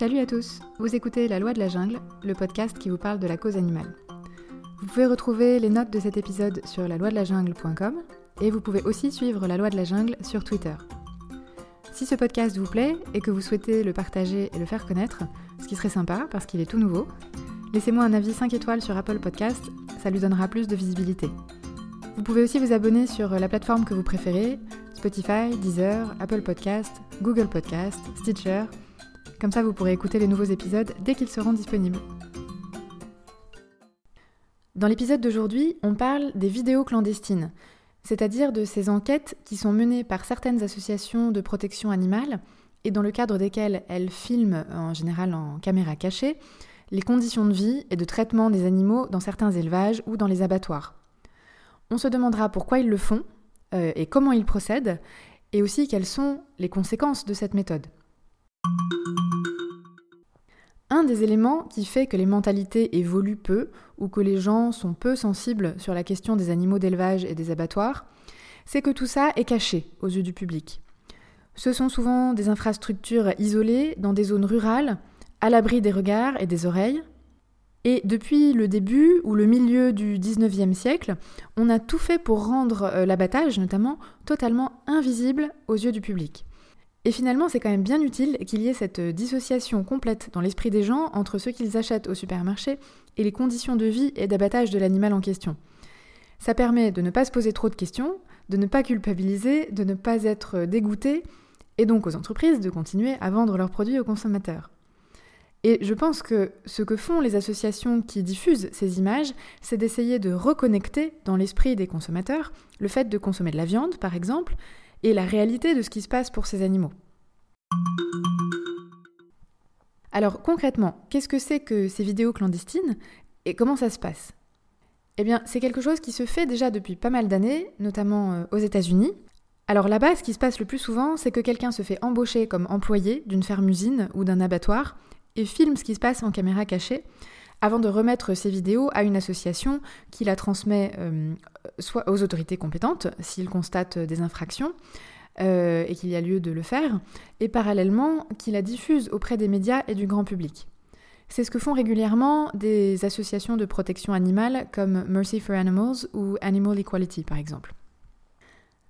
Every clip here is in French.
Salut à tous, vous écoutez La Loi de la Jungle, le podcast qui vous parle de la cause animale. Vous pouvez retrouver les notes de cet épisode sur la loi de la jungle.com et vous pouvez aussi suivre La Loi de la Jungle sur Twitter. Si ce podcast vous plaît et que vous souhaitez le partager et le faire connaître, ce qui serait sympa parce qu'il est tout nouveau, laissez-moi un avis 5 étoiles sur Apple Podcast, ça lui donnera plus de visibilité. Vous pouvez aussi vous abonner sur la plateforme que vous préférez, Spotify, Deezer, Apple Podcast, Google Podcast, Stitcher comme ça, vous pourrez écouter les nouveaux épisodes dès qu'ils seront disponibles. Dans l'épisode d'aujourd'hui, on parle des vidéos clandestines, c'est-à-dire de ces enquêtes qui sont menées par certaines associations de protection animale et dans le cadre desquelles elles filment, en général en caméra cachée, les conditions de vie et de traitement des animaux dans certains élevages ou dans les abattoirs. On se demandera pourquoi ils le font euh, et comment ils procèdent, et aussi quelles sont les conséquences de cette méthode. Un des éléments qui fait que les mentalités évoluent peu ou que les gens sont peu sensibles sur la question des animaux d'élevage et des abattoirs, c'est que tout ça est caché aux yeux du public. Ce sont souvent des infrastructures isolées dans des zones rurales, à l'abri des regards et des oreilles. Et depuis le début ou le milieu du 19e siècle, on a tout fait pour rendre euh, l'abattage, notamment, totalement invisible aux yeux du public. Et finalement, c'est quand même bien utile qu'il y ait cette dissociation complète dans l'esprit des gens entre ce qu'ils achètent au supermarché et les conditions de vie et d'abattage de l'animal en question. Ça permet de ne pas se poser trop de questions, de ne pas culpabiliser, de ne pas être dégoûté, et donc aux entreprises de continuer à vendre leurs produits aux consommateurs. Et je pense que ce que font les associations qui diffusent ces images, c'est d'essayer de reconnecter dans l'esprit des consommateurs le fait de consommer de la viande, par exemple, et la réalité de ce qui se passe pour ces animaux. Alors concrètement, qu'est-ce que c'est que ces vidéos clandestines et comment ça se passe? Eh bien, c'est quelque chose qui se fait déjà depuis pas mal d'années, notamment euh, aux États-Unis. Alors là-bas, ce qui se passe le plus souvent, c'est que quelqu'un se fait embaucher comme employé d'une ferme-usine ou d'un abattoir et filme ce qui se passe en caméra cachée avant de remettre ces vidéos à une association qui la transmet euh, soit aux autorités compétentes s'ils constatent des infractions euh, et qu'il y a lieu de le faire, et parallèlement qui la diffuse auprès des médias et du grand public. C'est ce que font régulièrement des associations de protection animale comme Mercy for Animals ou Animal Equality par exemple.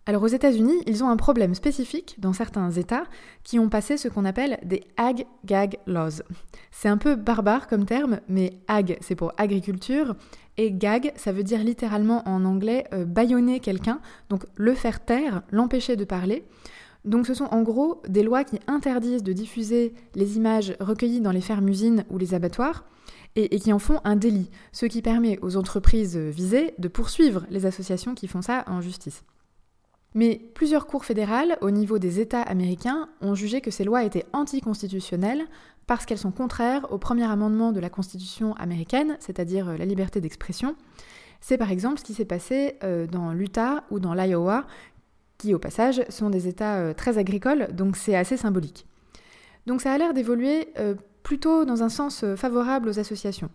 Alors aux États-Unis, ils ont un problème spécifique dans certains États qui ont passé ce qu'on appelle des ag-gag laws. C'est un peu barbare comme terme, mais ag c'est pour agriculture et gag ça veut dire littéralement en anglais euh, baïonner quelqu'un, donc le faire taire, l'empêcher de parler. Donc ce sont en gros des lois qui interdisent de diffuser les images recueillies dans les fermes-usines ou les abattoirs et, et, qui en font un délit, ce qui permet aux entreprises visées de poursuivre les associations qui font ça en justice. Mais plusieurs cours fédérales, au niveau des États américains, ont jugé que ces lois étaient anticonstitutionnelles parce qu'elles sont contraires au premier amendement de la Constitution américaine, c'est-à-dire euh, la liberté d'expression. C'est par exemple ce qui s'est passé euh, dans l'Utah ou dans l'Iowa, qui au passage sont des États euh, très agricoles, donc c'est assez symbolique. Donc ça a l'air d'évoluer plutôt dans un sens favorable aux associations.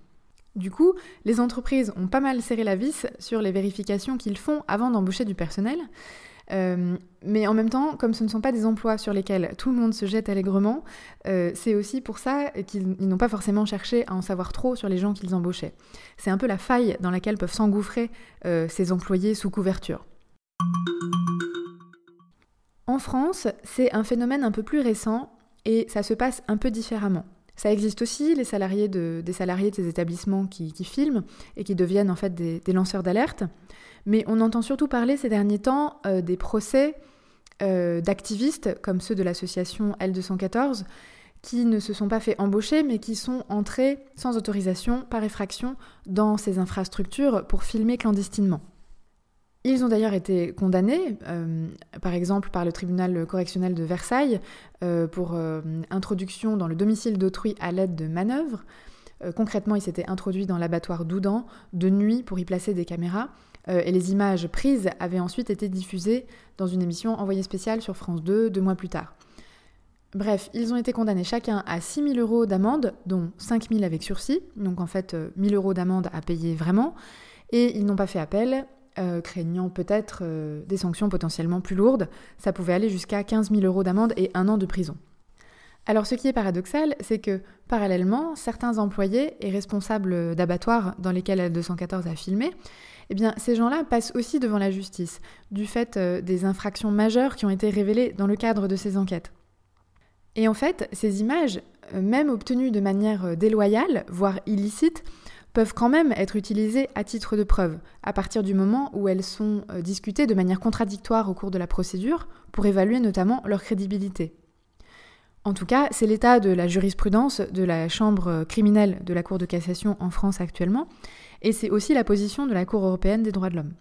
Du coup, les entreprises ont pas mal serré la vis sur les vérifications qu'ils font avant d'embaucher du personnel, euh, mais en même temps, comme ce ne sont pas des emplois sur lesquels tout le monde se jette allègrement, euh, c'est aussi pour ça qu'ils n'ont pas forcément cherché à en savoir trop sur les gens qu'ils embauchaient. C'est un peu la faille dans laquelle peuvent s'engouffrer euh, ces employés sous couverture. En France, c'est un phénomène un peu plus récent et ça se passe un peu différemment. Ça existe aussi, les salariés de, des salariés de ces établissements qui, filment et qui deviennent en fait des lanceurs d'alerte. Mais on entend surtout parler ces derniers temps euh, des procès euh, d'activistes comme ceux de l'association L214 qui ne se sont pas fait embaucher mais qui sont entrés sans autorisation, par effraction, dans ces infrastructures pour filmer clandestinement. Ils ont d'ailleurs été condamnés, euh, par exemple par le tribunal correctionnel de Versailles, pour introduction dans le domicile d'autrui à l'aide de manœuvres. concrètement, ils s'étaient introduits dans l'abattoir d'Oudan de nuit pour y placer des caméras euh, et les images prises avaient ensuite été diffusées dans une émission envoyée spéciale sur France 2 deux mois plus tard. Bref, ils ont été condamnés chacun à 6 000 euros d'amende, dont 5 000 avec sursis, donc en fait 1 euh, 000 euros d'amende à payer vraiment, et ils n'ont pas fait appel. Euh, craignant peut-être euh, des sanctions potentiellement plus lourdes. Ça pouvait aller jusqu'à 15 000 euros d'amende et un an de prison. Alors ce qui est paradoxal, c'est que parallèlement, certains employés et responsables d'abattoirs dans lesquels L214 a filmé, eh bien ces gens-là passent aussi devant la justice, du fait euh, des infractions majeures qui ont été révélées dans le cadre de ces enquêtes. Et en fait, ces images, même obtenues de manière déloyale, voire illicite, peuvent quand même être utilisées à titre de preuve, à partir du moment où elles sont euh, discutées de manière contradictoire au cours de la procédure, pour évaluer notamment leur crédibilité. En tout cas, c'est l'état de la jurisprudence de la Chambre criminelle de la Cour de cassation en France actuellement, et c'est aussi la position de la Cour européenne des droits de l'homme.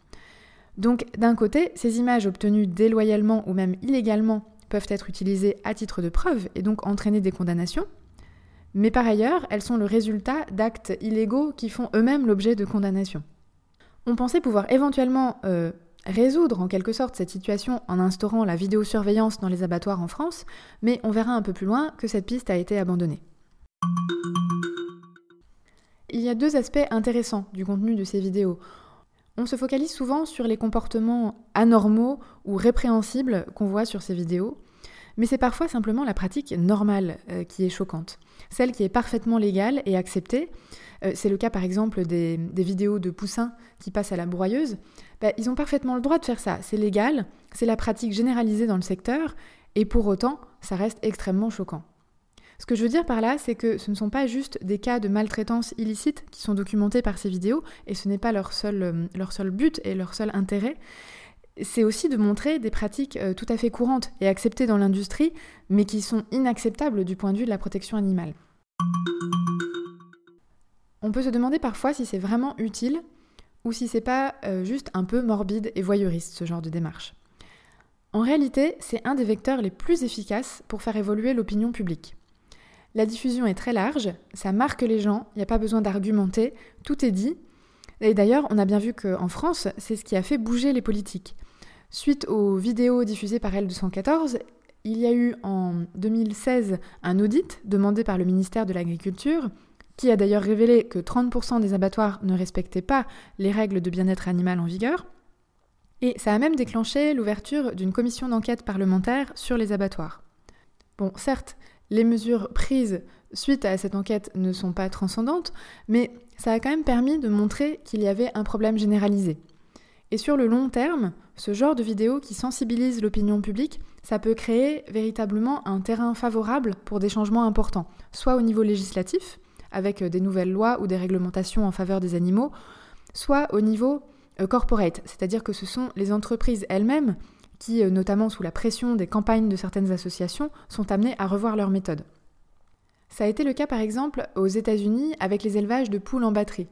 Donc d'un côté, ces images obtenues déloyalement ou même illégalement peuvent être utilisées à titre de preuve et donc entraîner des condamnations, mais par ailleurs, elles sont le résultat d'actes illégaux qui font eux-mêmes l'objet de condamnations. On pensait pouvoir éventuellement euh, résoudre en quelque sorte cette situation en instaurant la vidéosurveillance dans les abattoirs en France, mais on verra un peu plus loin que cette piste a été abandonnée. Il y a deux aspects intéressants du contenu de ces vidéos. On se focalise souvent sur les comportements anormaux ou répréhensibles qu'on voit sur ces vidéos, mais c'est parfois simplement la pratique normale euh, qui est choquante, celle qui est parfaitement légale et acceptée. Euh, c'est le cas par exemple des, vidéos de poussins qui passent à la broyeuse. Bah, ils ont parfaitement le droit de faire ça, c'est légal, c'est la pratique généralisée dans le secteur, et pour autant, ça reste extrêmement choquant. Ce que je veux dire par là, c'est que ce ne sont pas juste des cas de maltraitance illicite qui sont documentés par ces vidéos, et ce n'est pas leur seul, euh, leur seul but et leur seul intérêt, c'est aussi de montrer des pratiques euh, tout à fait courantes et acceptées dans l'industrie, mais qui sont inacceptables du point de vue de la protection animale. On peut se demander parfois si c'est vraiment utile ou si c'est pas euh, juste un peu morbide et voyeuriste ce genre de démarche. En réalité, c'est un des vecteurs les plus efficaces pour faire évoluer l'opinion publique. La diffusion est très large, ça marque les gens, il n'y a pas besoin d'argumenter, tout est dit. Et d'ailleurs, on a bien vu qu'en France, c'est ce qui a fait bouger les politiques. Suite aux vidéos diffusées par L214, il y a eu en 2016 un audit demandé par le ministère de l'Agriculture, qui a d'ailleurs révélé que 30% des abattoirs ne respectaient pas les règles de bien-être animal en vigueur. Et ça a même déclenché l'ouverture d'une commission d'enquête parlementaire sur les abattoirs. Bon, certes, les mesures prises suite à cette enquête ne sont pas transcendantes, mais ça a quand même permis de montrer qu'il y avait un problème généralisé. Et sur le long terme, ce genre de vidéo qui sensibilise l'opinion publique, ça peut créer véritablement un terrain favorable pour des changements importants, soit au niveau législatif, avec euh, des nouvelles lois ou des réglementations en faveur des animaux, soit au niveau euh, corporate, c'est-à-dire que ce sont les entreprises elles-mêmes qui, euh, notamment sous la pression des campagnes de certaines associations, sont amenées à revoir leurs méthodes. Ça a été le cas par exemple aux États-Unis avec les élevages de poules en batterie.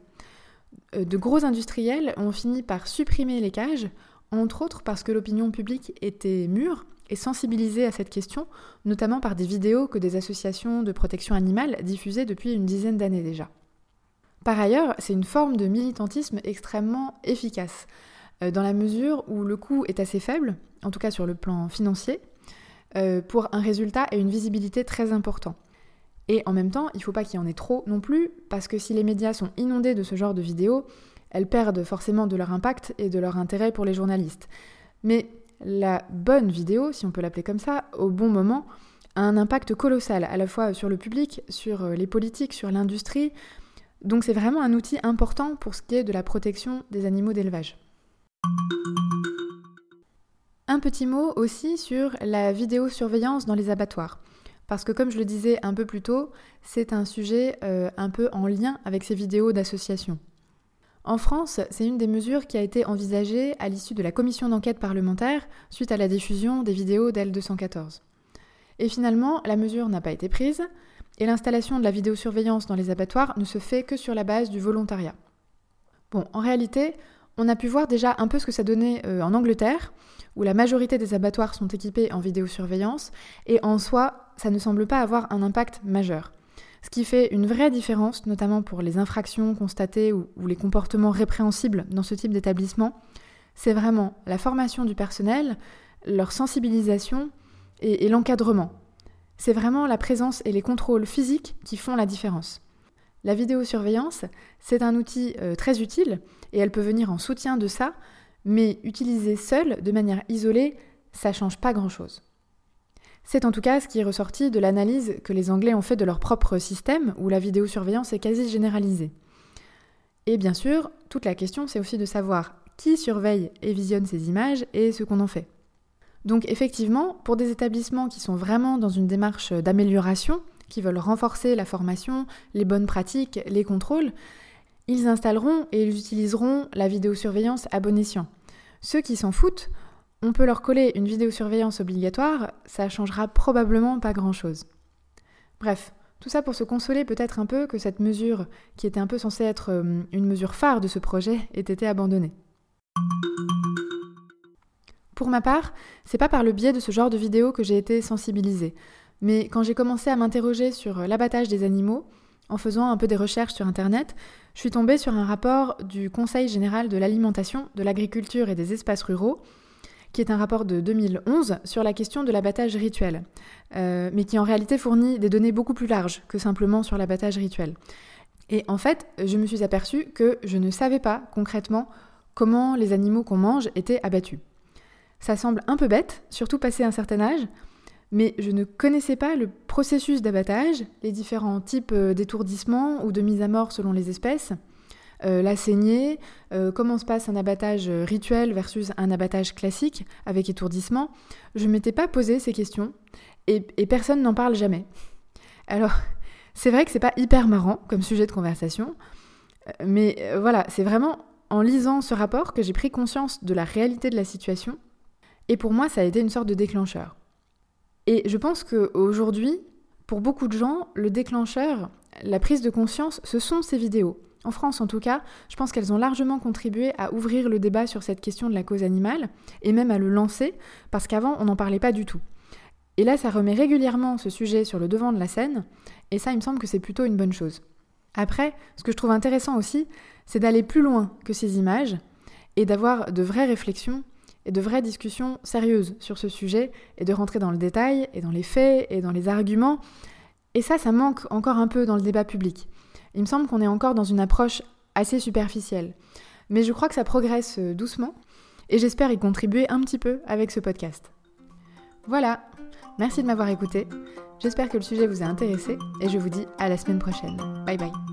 De gros industriels ont fini par supprimer les cages entre autres parce que l'opinion publique était mûre et sensibilisée à cette question, notamment par des vidéos que des associations de protection animale diffusaient depuis une dizaine d'années déjà. Par ailleurs, c'est une forme de militantisme extrêmement efficace, euh, dans la mesure où le coût est assez faible, en tout cas sur le plan financier, euh, pour un résultat et une visibilité très importants. Et en même temps, il ne faut pas qu'il y en ait trop non plus, parce que si les médias sont inondés de ce genre de vidéos, elles perdent forcément de leur impact et de leur intérêt pour les journalistes. Mais la bonne vidéo, si on peut l'appeler comme ça, au bon moment, a un impact colossal, à la fois sur le public, sur euh, les politiques, sur l'industrie. Donc c'est vraiment un outil important pour ce qui est de la protection des animaux d'élevage. Un petit mot aussi sur la vidéosurveillance dans les abattoirs. Parce que comme je le disais un peu plus tôt, c'est un sujet euh, un peu en lien avec ces vidéos d'association. En France, c'est une des mesures qui a été envisagée à l'issue de la commission d'enquête parlementaire suite à la diffusion des vidéos d'L214. Et finalement, la mesure n'a pas été prise et l'installation de la vidéosurveillance dans les abattoirs ne se fait que sur la base du volontariat. Bon, en réalité, on a pu voir déjà un peu ce que ça donnait euh, en Angleterre, où la majorité des abattoirs sont équipés en vidéosurveillance, et en soi, ça ne semble pas avoir un impact majeur. Ce qui fait une vraie différence, notamment pour les infractions constatées ou, les comportements répréhensibles dans ce type d'établissement, c'est vraiment la formation du personnel, leur sensibilisation et, l'encadrement. C'est vraiment la présence et les contrôles physiques qui font la différence. La vidéosurveillance, c'est un outil euh, très utile et elle peut venir en soutien de ça, Mais utilisé seul, de manière isolée, ça change pas grand-chose. C'est en tout cas ce qui est ressorti de l'analyse que les Anglais ont fait de leur propre système, où la vidéosurveillance est quasi généralisée. Et bien sûr, toute la question, c'est aussi de savoir qui surveille et visionne ces images et ce qu'on en fait. Donc effectivement, pour des établissements qui sont vraiment dans une démarche d'amélioration, qui veulent renforcer la formation, les bonnes pratiques, les contrôles, ils installeront et ils utiliseront la vidéosurveillance à bon escient. Ceux qui s'en foutent, on peut leur coller une vidéosurveillance obligatoire, ça changera probablement pas grand-chose. Bref, tout ça pour se consoler peut-être un peu que cette mesure, qui était un peu censée être euh, une mesure phare de ce projet, ait été abandonnée. Pour ma part, c'est pas par le biais de ce genre de vidéos que j'ai été sensibilisée, mais quand j'ai commencé à m'interroger sur l'abattage des animaux, en faisant un peu des recherches sur internet, je suis tombée sur un rapport du Conseil général de l'alimentation, de l'agriculture et des espaces ruraux qui est un rapport de 2011 sur la question de l'abattage rituel, euh, mais qui en réalité fournit des données beaucoup plus larges que simplement sur l'abattage rituel. Et en fait, je me suis aperçue que je ne savais pas concrètement comment les animaux qu'on mange étaient abattus. Ça semble un peu bête, surtout passé un certain âge, mais je ne connaissais pas le processus d'abattage, les différents types euh, d'étourdissement ou de mise à mort selon les espèces, euh, la saignée, euh, comment se passe un abattage rituel versus un abattage classique avec étourdissement. Je ne m'étais pas posé ces questions et, personne n'en parle jamais. Alors, c'est vrai que c'est pas hyper marrant comme sujet de conversation, mais voilà, c'est vraiment en lisant ce rapport que j'ai pris conscience de la réalité de la situation et pour moi, ça a été une sorte de déclencheur. Et je pense qu'aujourd'hui, pour beaucoup de gens, le déclencheur, la prise de conscience, ce sont ces vidéos. En France, en tout cas, je pense qu'elles ont largement contribué à ouvrir le débat sur cette question de la cause animale, et même à le lancer, parce qu'avant, on n'en parlait pas du tout. Et là, ça remet régulièrement ce sujet sur le devant de la scène, et ça, il me semble que c'est plutôt une bonne chose. Après, ce que je trouve intéressant aussi, c'est d'aller plus loin que ces images, et d'avoir de vraies réflexions et de vraies discussions sérieuses sur ce sujet, et de rentrer dans le détail, et dans les faits, et dans les arguments. Et ça, ça manque encore un peu dans le débat public. Il me semble qu'on est encore dans une approche assez superficielle. Mais je crois que ça progresse euh, doucement et j'espère y contribuer un petit peu avec ce podcast. Voilà, merci de m'avoir écouté. J'espère que le sujet vous a intéressé et je vous dis à la semaine prochaine. Bye bye.